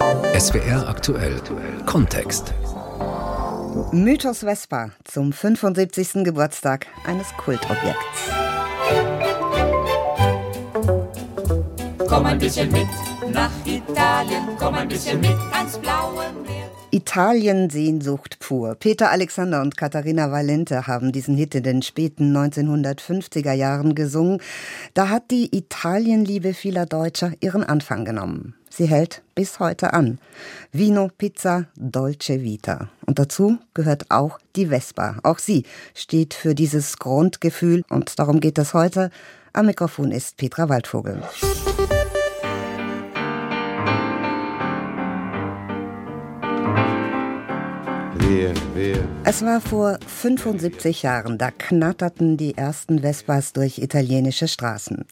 SWR aktuell Kontext. Mythos Vespa zum 75. Geburtstag eines Kultobjekts. Komm ein bisschen mit nach Italien, komm ein bisschen mit ans blaue Meer. Italien-Sehnsucht pur. Peter Alexander und Katharina Valente haben diesen Hit in den späten 1950er Jahren gesungen. Da hat die Italienliebe vieler Deutscher ihren Anfang genommen. Sie hält bis heute an. Vino, Pizza, Dolce Vita. Und dazu gehört auch die Vespa. Auch sie steht für dieses Grundgefühl und darum geht es heute. Am Mikrofon ist Petra Waldvogel. Wir, wir. Es war vor 75 Jahren, da knatterten die ersten Vespas durch italienische Straßen.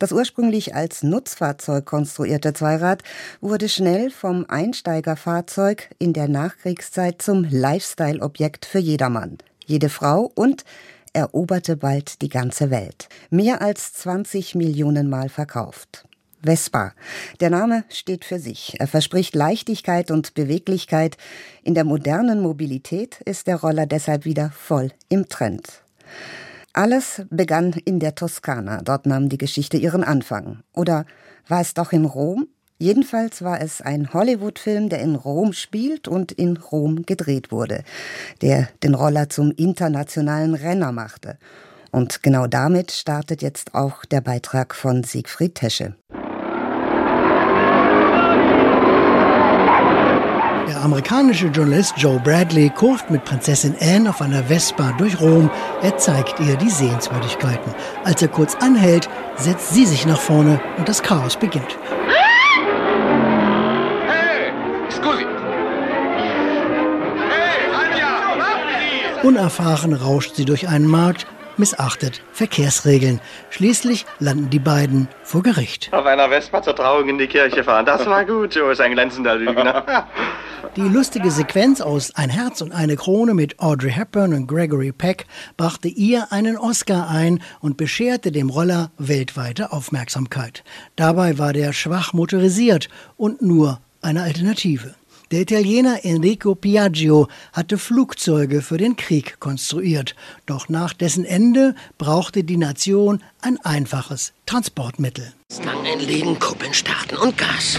Das ursprünglich als Nutzfahrzeug konstruierte Zweirad wurde schnell vom Einsteigerfahrzeug in der Nachkriegszeit zum Lifestyle-Objekt für jedermann, jede Frau und eroberte bald die ganze Welt. Mehr als 20 Millionen Mal verkauft. Vespa. Der Name steht für sich. Er verspricht Leichtigkeit und Beweglichkeit. In der modernen Mobilität ist der Roller deshalb wieder voll im Trend. Alles begann in der Toskana. Dort nahm die Geschichte ihren Anfang. Oder war es doch in Rom? Jedenfalls war es ein Hollywood-Film, der in Rom spielt und in Rom gedreht wurde, der den Roller zum internationalen Renner machte. Und genau damit startet jetzt auch der Beitrag von Siegfried Tesche. Der amerikanische Journalist Joe Bradley kurft mit Prinzessin Anne auf einer Vespa durch Rom. Er zeigt ihr die Sehenswürdigkeiten. Als er kurz anhält, setzt sie sich nach vorne und das Chaos beginnt. Hey, scusi. Hey, Anja, warten Sie! Unerfahren rauscht sie durch einen Markt, missachtet Verkehrsregeln. Schließlich landen die beiden vor Gericht. Auf einer Vespa zur Trauung in die Kirche fahren. Das war gut, Joe ist ein glänzender Lügner. Die lustige Sequenz aus Ein Herz und eine Krone mit Audrey Hepburn und Gregory Peck brachte ihr einen Oscar ein und bescherte dem Roller weltweite Aufmerksamkeit. Dabei war der schwach motorisiert und nur eine Alternative. Der Italiener Enrico Piaggio hatte Flugzeuge für den Krieg konstruiert. Doch nach dessen Ende brauchte die Nation ein einfaches Transportmittel. Stangen legen, Kuppeln starten und Gas.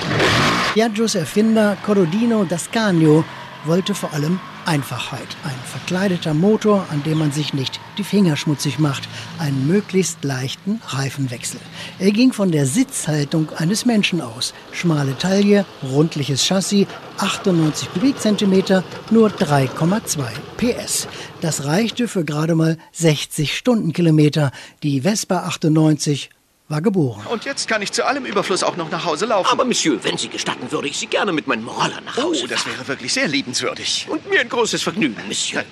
Piaggios Erfinder Corrodino Dascanio wollte vor allem Einfachheit. Ein verkleideter Motor, an dem man sich nicht die Finger schmutzig macht. Einen möglichst leichten Reifenwechsel. Er ging von der Sitzhaltung eines Menschen aus. Schmale Taille, rundliches Chassis, 98 Kubikzentimeter, nur 3,2 PS. Das reichte für gerade mal 60 Stundenkilometer. Die Vespa 98 war geboren. Und jetzt kann ich zu allem Überfluss auch noch nach Hause laufen. Aber Monsieur, wenn Sie gestatten, würde ich Sie gerne mit meinem Roller nach Hause oh, das fahren. wäre wirklich sehr liebenswürdig. Und mir ein großes Vergnügen, Monsieur.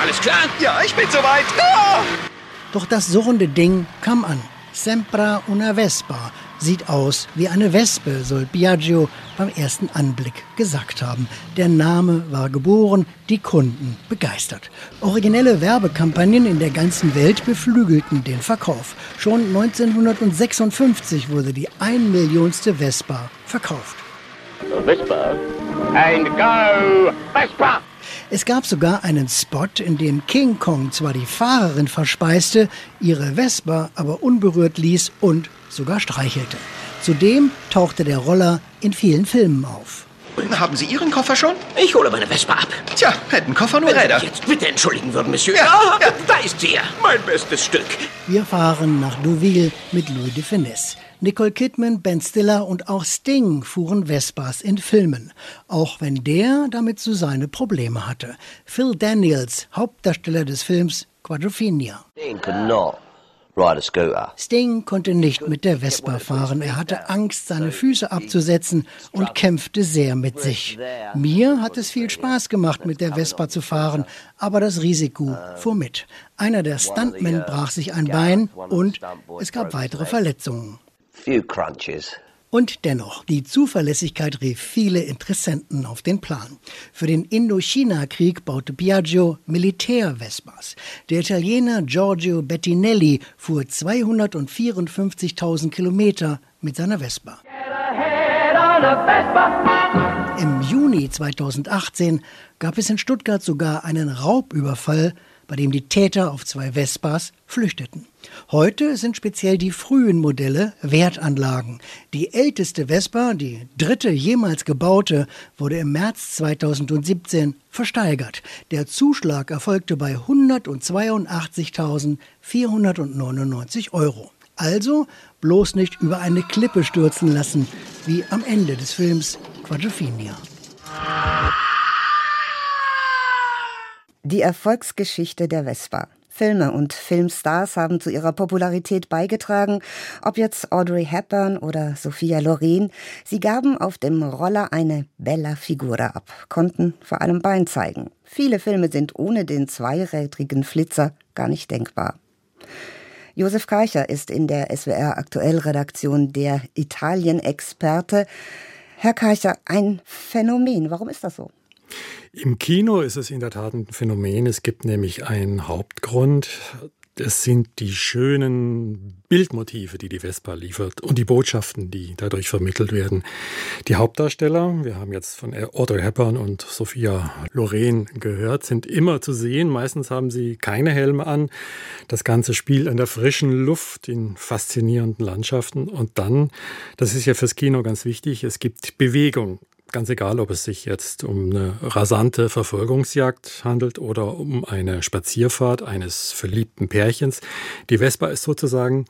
Alles klar? Ja, ich bin soweit. Ah! Doch das surrende Ding kam an. Sempra una Vespa. Sieht aus wie eine Wespe, soll Biagio beim ersten Anblick gesagt haben. Der Name war geboren, die Kunden begeistert. Originelle Werbekampagnen in der ganzen Welt beflügelten den Verkauf. Schon 1956 wurde die ein Millionste Vespa verkauft. Vespa. And go, Vespa! Es gab sogar einen Spot, in dem King Kong zwar die Fahrerin verspeiste, ihre Vespa aber unberührt ließ und sogar streichelte. Zudem tauchte der Roller in vielen Filmen auf. Haben Sie Ihren Koffer schon? Ich hole meine Vespa ab. Tja, hätten Koffer nur Wenn Sie Räder. mich jetzt bitte entschuldigen würden, Monsieur. Ja, Ah, ja. Da ist sie, mein bestes Stück. Wir fahren nach Deauville mit Louis de Finesse. Nicole Kidman, Ben Stiller und auch Sting fuhren Vespas in Filmen. Auch wenn der damit so seine Probleme hatte. Phil Daniels, Hauptdarsteller des Films Quadrophenia. Could not. Sting konnte nicht mit der Vespa fahren. Er hatte Angst, seine Füße abzusetzen und kämpfte sehr mit sich. Mir hat es viel Spaß gemacht, mit der Vespa zu fahren, aber das Risiko fuhr mit. Einer der Stuntmen brach sich ein Bein und es gab weitere Verletzungen. Few crunches. Und dennoch, die Zuverlässigkeit rief viele Interessenten auf den Plan. Für den Indochina-Krieg baute Piaggio Militär-Vespas. Der Italiener Giorgio Bettinelli fuhr 254.000 Kilometer mit seiner Vespa. Im Juni 2018 gab es in Stuttgart sogar einen Raubüberfall, bei dem die Täter auf zwei Vespas flüchteten. Heute sind speziell die frühen Modelle Wertanlagen. Die älteste Vespa, die dritte jemals gebaute, wurde im März 2017 versteigert. Der Zuschlag erfolgte bei 182.499 Euro. Also bloß nicht über eine Klippe stürzen lassen, wie am Ende des Films Quadrophenia. Die Erfolgsgeschichte der Vespa. Filme und Filmstars haben zu ihrer Popularität beigetragen, ob jetzt Audrey Hepburn oder Sophia Loren. Sie gaben auf dem Roller eine bella Figura ab, konnten vor allem Bein zeigen. Viele Filme sind ohne den zweirädrigen Flitzer gar nicht denkbar. Josef Karcher ist in der SWR Aktuellredaktion der Italien-Experte. Herr Karcher, ein Phänomen. Warum ist das so? Im Kino ist es in der Tat ein Phänomen. Es gibt nämlich einen Hauptgrund. Es sind die schönen Bildmotive, die die Vespa liefert und die Botschaften, die dadurch vermittelt werden. Die Hauptdarsteller, wir haben jetzt von Audrey Hepburn und Sophia Loren gehört, sind immer zu sehen. Meistens haben sie keine Helme an. Das Ganze spielt an der frischen Luft, in faszinierenden Landschaften. Und dann, das ist ja fürs Kino ganz wichtig, es gibt Bewegung. Ganz egal, ob es sich jetzt um eine rasante Verfolgungsjagd handelt oder um eine Spazierfahrt eines verliebten Pärchens. Die Vespa ist sozusagen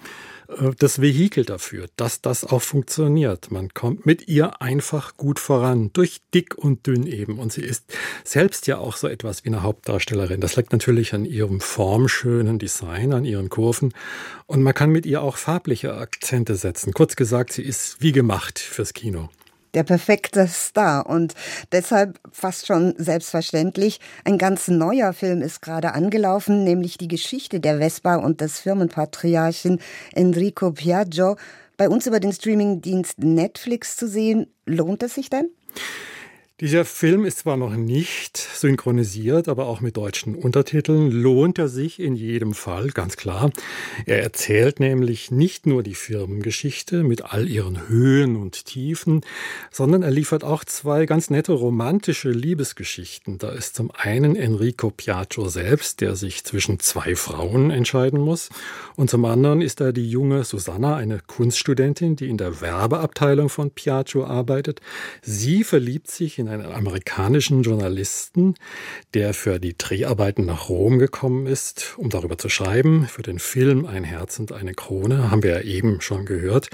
äh, das Vehikel dafür, dass das auch funktioniert. Man kommt mit ihr einfach gut voran, durch dick und dünn eben. Und sie ist selbst ja auch so etwas wie eine Hauptdarstellerin. Das liegt natürlich an ihrem formschönen Design, an ihren Kurven. Und man kann mit ihr auch farbliche Akzente setzen. Kurz gesagt, sie ist wie gemacht fürs Kino der perfekte Star und deshalb fast schon selbstverständlich. Ein ganz neuer Film ist gerade angelaufen, nämlich die Geschichte der Vespa und des Firmenpatriarchen Enrico Piaggio. Bei uns über den Streamingdienst Netflix zu sehen, lohnt es sich denn? Dieser Film ist zwar noch nicht synchronisiert, aber auch mit deutschen Untertiteln lohnt er sich in jedem Fall, ganz klar. Er erzählt nämlich nicht nur die Firmengeschichte mit all ihren Höhen und Tiefen, sondern er liefert auch zwei ganz nette romantische Liebesgeschichten. Da ist zum einen Enrico Piaggio selbst, der sich zwischen zwei Frauen entscheiden muss, und zum anderen ist da die junge Susanna, eine Kunststudentin, die in der Werbeabteilung von Piaggio arbeitet. Sie verliebt sich in einen amerikanischen Journalisten, der für die Dreharbeiten nach Rom gekommen ist, um darüber zu schreiben. Für den Film Ein Herz und eine Krone haben wir ja eben schon gehört.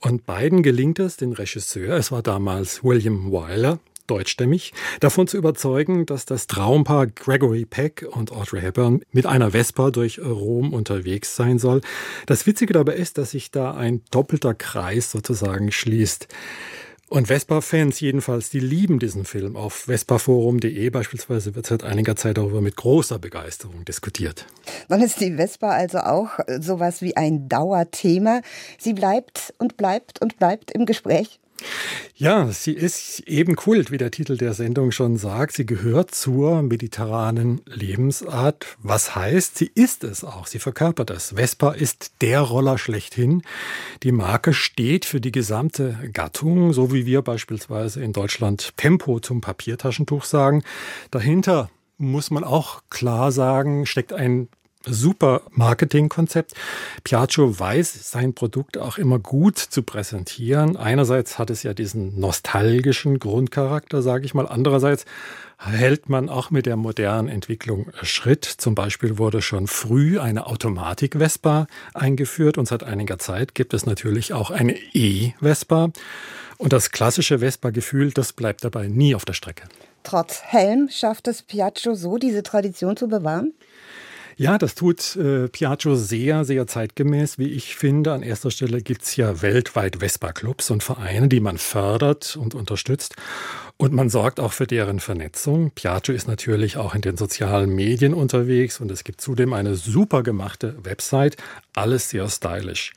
Und beiden gelingt es, den Regisseur, es war damals William Wyler, deutschstämmig, davon zu überzeugen, dass das Traumpaar Gregory Peck und Audrey Hepburn mit einer Vespa durch Rom unterwegs sein soll. Das Witzige dabei ist, dass sich da ein doppelter Kreis sozusagen schließt. Und Vespa-Fans jedenfalls, die lieben diesen Film. Auf vespaforum.de beispielsweise wird seit einiger Zeit darüber mit großer Begeisterung diskutiert. Dann ist die Vespa also auch sowas wie ein Dauerthema. Sie bleibt und bleibt und bleibt im Gespräch. Ja, sie ist eben Kult, wie der Titel der Sendung schon sagt. Sie gehört zur mediterranen Lebensart. Was heißt, sie ist es auch. Sie verkörpert es. Vespa ist der Roller schlechthin. Die Marke steht für die gesamte Gattung, so wie wir beispielsweise in Deutschland Tempo zum Papiertaschentuch sagen. Dahinter muss man auch klar sagen, steckt ein super Marketingkonzept. Piaggio weiß, sein Produkt auch immer gut zu präsentieren. Einerseits hat es ja diesen nostalgischen Grundcharakter, sage ich mal. Andererseits hält man auch mit der modernen Entwicklung Schritt. Zum Beispiel wurde schon früh eine Automatik-Vespa eingeführt und seit einiger Zeit gibt es natürlich auch eine E-Vespa. Und das klassische Vespa-Gefühl, das bleibt dabei nie auf der Strecke. Trotz Helm schafft es Piaggio so, diese Tradition zu bewahren? Ja, das tut äh, Piaggio sehr, sehr zeitgemäß, wie ich finde. An erster Stelle gibt's ja weltweit Vespa-Clubs und Vereine, die man fördert und unterstützt. Und man sorgt auch für deren Vernetzung. Piaggio ist natürlich auch in den sozialen Medien unterwegs und es gibt zudem eine super gemachte Website. Alles sehr stylisch.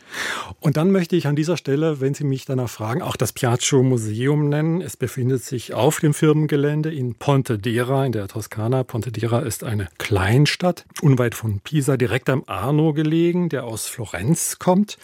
Und dann möchte ich an dieser Stelle, wenn Sie mich danach fragen, auch das Piaggio Museum nennen. Es befindet sich auf dem Firmengelände in Pontedera in der Toskana. Pontedera ist eine Kleinstadt, unweit von Pisa, direkt am Arno gelegen, der aus Florenz kommt.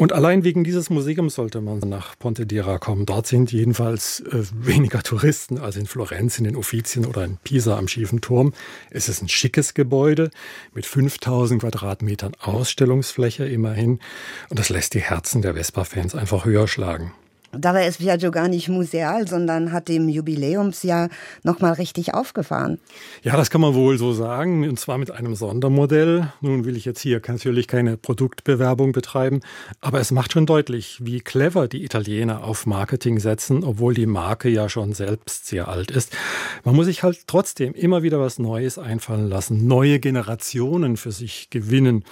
Und allein wegen dieses Museums sollte man nach Pontedera kommen. Dort sind jedenfalls äh, weniger Touristen als in Florenz, in den Uffizien oder in Pisa am schiefen Turm. Es ist ein schickes Gebäude mit 5000 Quadratmetern Ausstellungsfläche immerhin. Und das lässt die Herzen der Vespa-Fans einfach höher schlagen. Dabei ist Viaggio gar nicht museal, sondern hat im Jubiläumsjahr nochmal richtig aufgefahren. Ja, das kann man wohl so sagen, und zwar mit einem Sondermodell. Nun will ich jetzt hier natürlich keine Produktbewerbung betreiben, aber es macht schon deutlich, wie clever die Italiener auf Marketing setzen, obwohl die Marke ja schon selbst sehr alt ist. Man muss sich halt trotzdem immer wieder was Neues einfallen lassen, neue Generationen für sich gewinnen.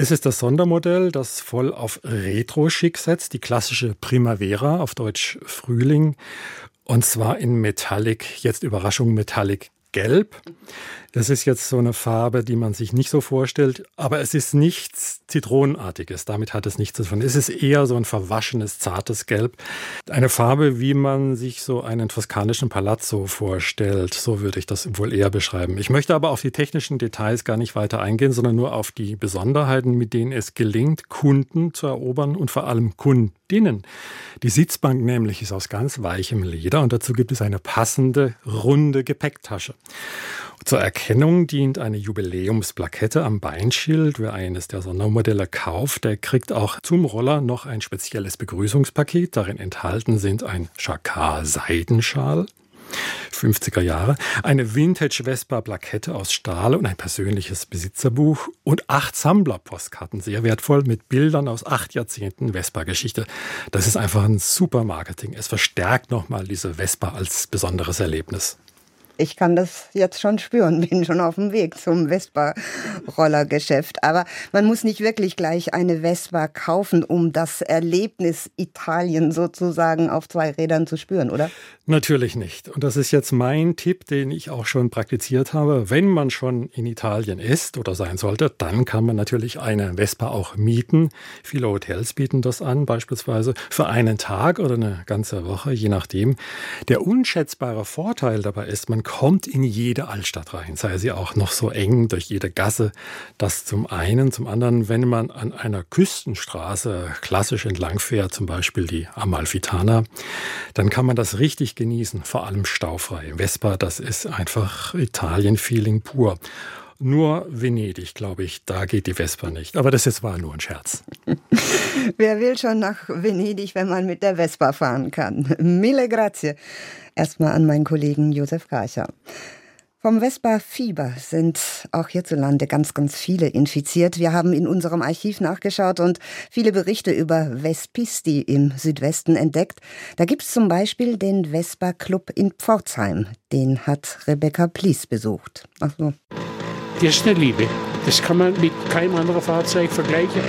Es ist das Sondermodell, das voll auf Retro-Schick setzt, die klassische Primavera, auf Deutsch Frühling, und zwar in Metallic, jetzt Überraschung Metallic Gelb. Das ist jetzt so eine Farbe, die man sich nicht so vorstellt, aber es ist nichts Zitronenartiges. Damit hat es nichts zu tun. Es ist eher so ein verwaschenes, zartes Gelb. Eine Farbe, wie man sich so einen toskanischen Palazzo vorstellt. So würde ich das wohl eher beschreiben. Ich möchte aber auf die technischen Details gar nicht weiter eingehen, sondern nur auf die Besonderheiten, mit denen es gelingt, Kunden zu erobern und vor allem Kundinnen. Die Sitzbank nämlich ist aus ganz weichem Leder und dazu gibt es eine passende, runde Gepäcktasche. Zur Erkennung dient eine Jubiläumsplakette am Beinschild. Wer eines der Sondermodelle kauft, der kriegt auch zum Roller noch ein spezielles Begrüßungspaket. Darin enthalten sind ein Chakar-Seidenschal, 50er Jahre, eine Vintage Vespa Plakette aus Stahl und ein persönliches Besitzerbuch und acht Sammlerpostkarten, sehr wertvoll, mit Bildern aus acht Jahrzehnten Vespa-Geschichte. Das ist einfach ein super Marketing. Es verstärkt nochmal diese Vespa als besonderes Erlebnis ich kann das jetzt schon spüren, bin schon auf dem Weg zum Vespa-Rollergeschäft. Aber man muss nicht wirklich gleich eine Vespa kaufen, um das Erlebnis Italien sozusagen auf zwei Rädern zu spüren, oder? Natürlich nicht. Und das ist jetzt mein Tipp, den ich auch schon praktiziert habe. Wenn man schon in Italien ist oder sein sollte, dann kann man natürlich eine Vespa auch mieten. Viele Hotels bieten das an, beispielsweise für einen Tag oder eine ganze Woche, je nachdem. Der unschätzbare Vorteil dabei ist, man kommt in jede Altstadt rein, sei sie auch noch so eng durch jede Gasse. Das zum einen. Zum anderen, wenn man an einer Küstenstraße klassisch entlangfährt, zum Beispiel die Amalfitana, dann kann man das richtig genießen, vor allem staufrei. Vespa, das ist einfach Italien-Feeling pur. Nur Venedig, glaube ich, da geht die Vespa nicht. Aber das jetzt war nur ein Scherz. Wer will schon nach Venedig, wenn man mit der Vespa fahren kann? Mille grazie. Erstmal an meinen Kollegen Josef Karcher. Vom Vespa-Fieber sind auch hierzulande ganz, ganz viele infiziert. Wir haben in unserem Archiv nachgeschaut und viele Berichte über Vespisti im Südwesten entdeckt. Da gibt es zum Beispiel den Vespa-Club in Pforzheim. Den hat Rebecca Plies besucht. Ach so. Das ist eine Liebe. Das kann man mit keinem anderen Fahrzeug vergleichen.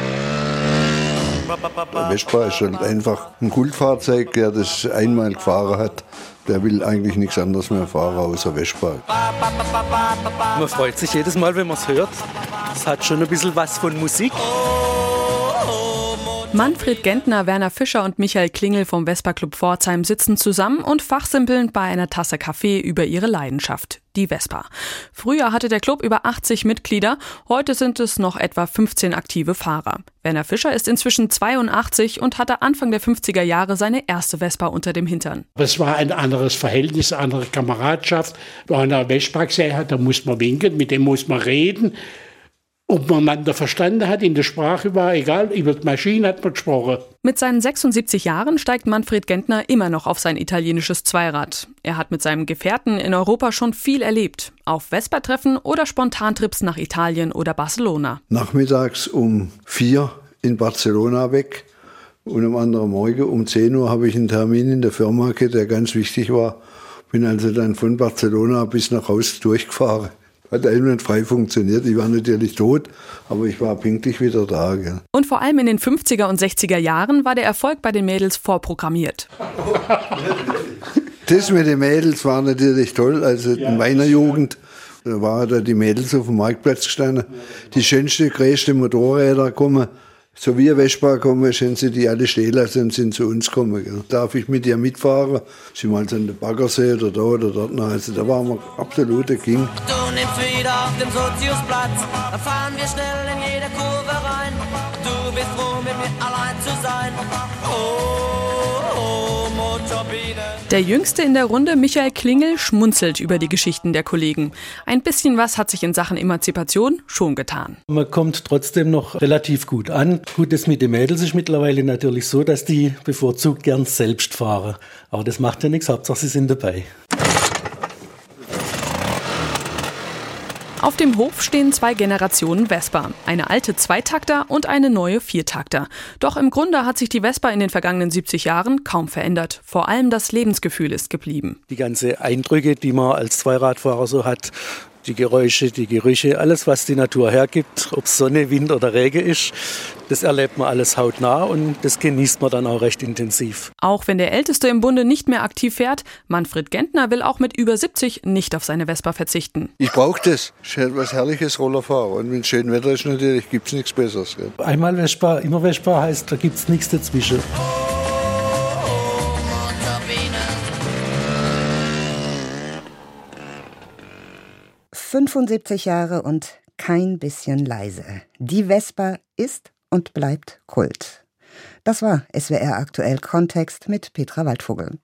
Der Vespa ist halt einfach ein Kultfahrzeug, der das einmal gefahren hat der will eigentlich nichts anderes mehr fahren außer Vespa. Man freut sich jedes Mal, wenn man es hört. Es hat schon ein bisschen was von Musik. Manfred Gentner, Werner Fischer und Michael Klingel vom Vespa Club Pforzheim sitzen zusammen und fachsimpeln bei einer Tasse Kaffee über ihre Leidenschaft, die Vespa. Früher hatte der Club über 80 Mitglieder, heute sind es noch etwa 15 aktive Fahrer. Werner Fischer ist inzwischen 82 und hatte Anfang der 50er Jahre seine erste Vespa unter dem Hintern. Es war ein anderes Verhältnis, eine andere Kameradschaft. Wenn man eine Vespa gesehen hat, da muss man winken, mit dem muss man reden. Ob man einander verstanden hat, in der Sprache war egal, über die Maschine hat man gesprochen. Mit seinen 76 Jahren steigt Manfred Gentner immer noch auf sein italienisches Zweirad. Er hat mit seinem Gefährten in Europa schon viel erlebt. Auf Vespa-Treffen oder Spontantrips nach Italien oder Barcelona. Nachmittags um vier in Barcelona weg. Und am anderen Morgen um 10 Uhr habe ich einen Termin in der Firma, der ganz wichtig war. Bin also dann von Barcelona bis nach Haus durchgefahren hat einwandfrei funktioniert. Ich war natürlich tot, aber ich war pünktlich wieder da. Gell. Und vor allem in den 50er und 60er Jahren war der Erfolg bei den Mädels vorprogrammiert. Das mit den Mädels war natürlich toll. Also in meiner Jugend da waren da die Mädels auf dem Marktplatz gestanden. Die schönste, größte Motorräder kommen so wie ein Vespa kommen, sind sie die alle stehen lassen und sind zu uns gekommen. Gell. Darf ich mit ihr mitfahren? Sie mal an der Baggersee oder da oder dort. Also da waren wir absolute King. Du nimmst wieder auf dem Soziusplatz, da fahren wir schnell in jede Kurve rein. Du bist froh, mit mir allein zu sein. Oh. Der Jüngste in der Runde, Michael Klingel, schmunzelt über die Geschichten der Kollegen. Ein bisschen was hat sich in Sachen Emanzipation schon getan. Man kommt trotzdem noch relativ gut an. Gut, das mit den Mädels ist mittlerweile natürlich so, dass die bevorzugt gern selbst fahren. Aber das macht ja nichts, Hauptsache sie sind dabei. Auf dem Hof stehen zwei Generationen Vespa. Eine alte Zweitakter und eine neue Viertakter. Doch im Grunde hat sich die Vespa in den vergangenen 70 Jahren kaum verändert. Vor allem das Lebensgefühl ist geblieben. Die ganzen Eindrücke, die man als Zweiradfahrer so hat, die Geräusche, die Gerüche, alles, was die Natur hergibt, ob Sonne, Wind oder Regen ist, das erlebt man alles hautnah und das genießt man dann auch recht intensiv. Auch wenn der Älteste im Bunde nicht mehr aktiv fährt, Manfred Gentner will auch mit über 70 nicht auf seine Vespa verzichten. Ich brauche das. Ich was herrliches Rollerfahren. Und wenn schön Wetter ist, natürlich gibt es nichts Besseres. Gell? Einmal Vespa, immer Vespa heißt, da gibt es nichts dazwischen. 75 Jahre und kein bisschen leise. Die Vespa ist und bleibt Kult. Das war SWR aktuell Kontext mit Petra Waldvogel.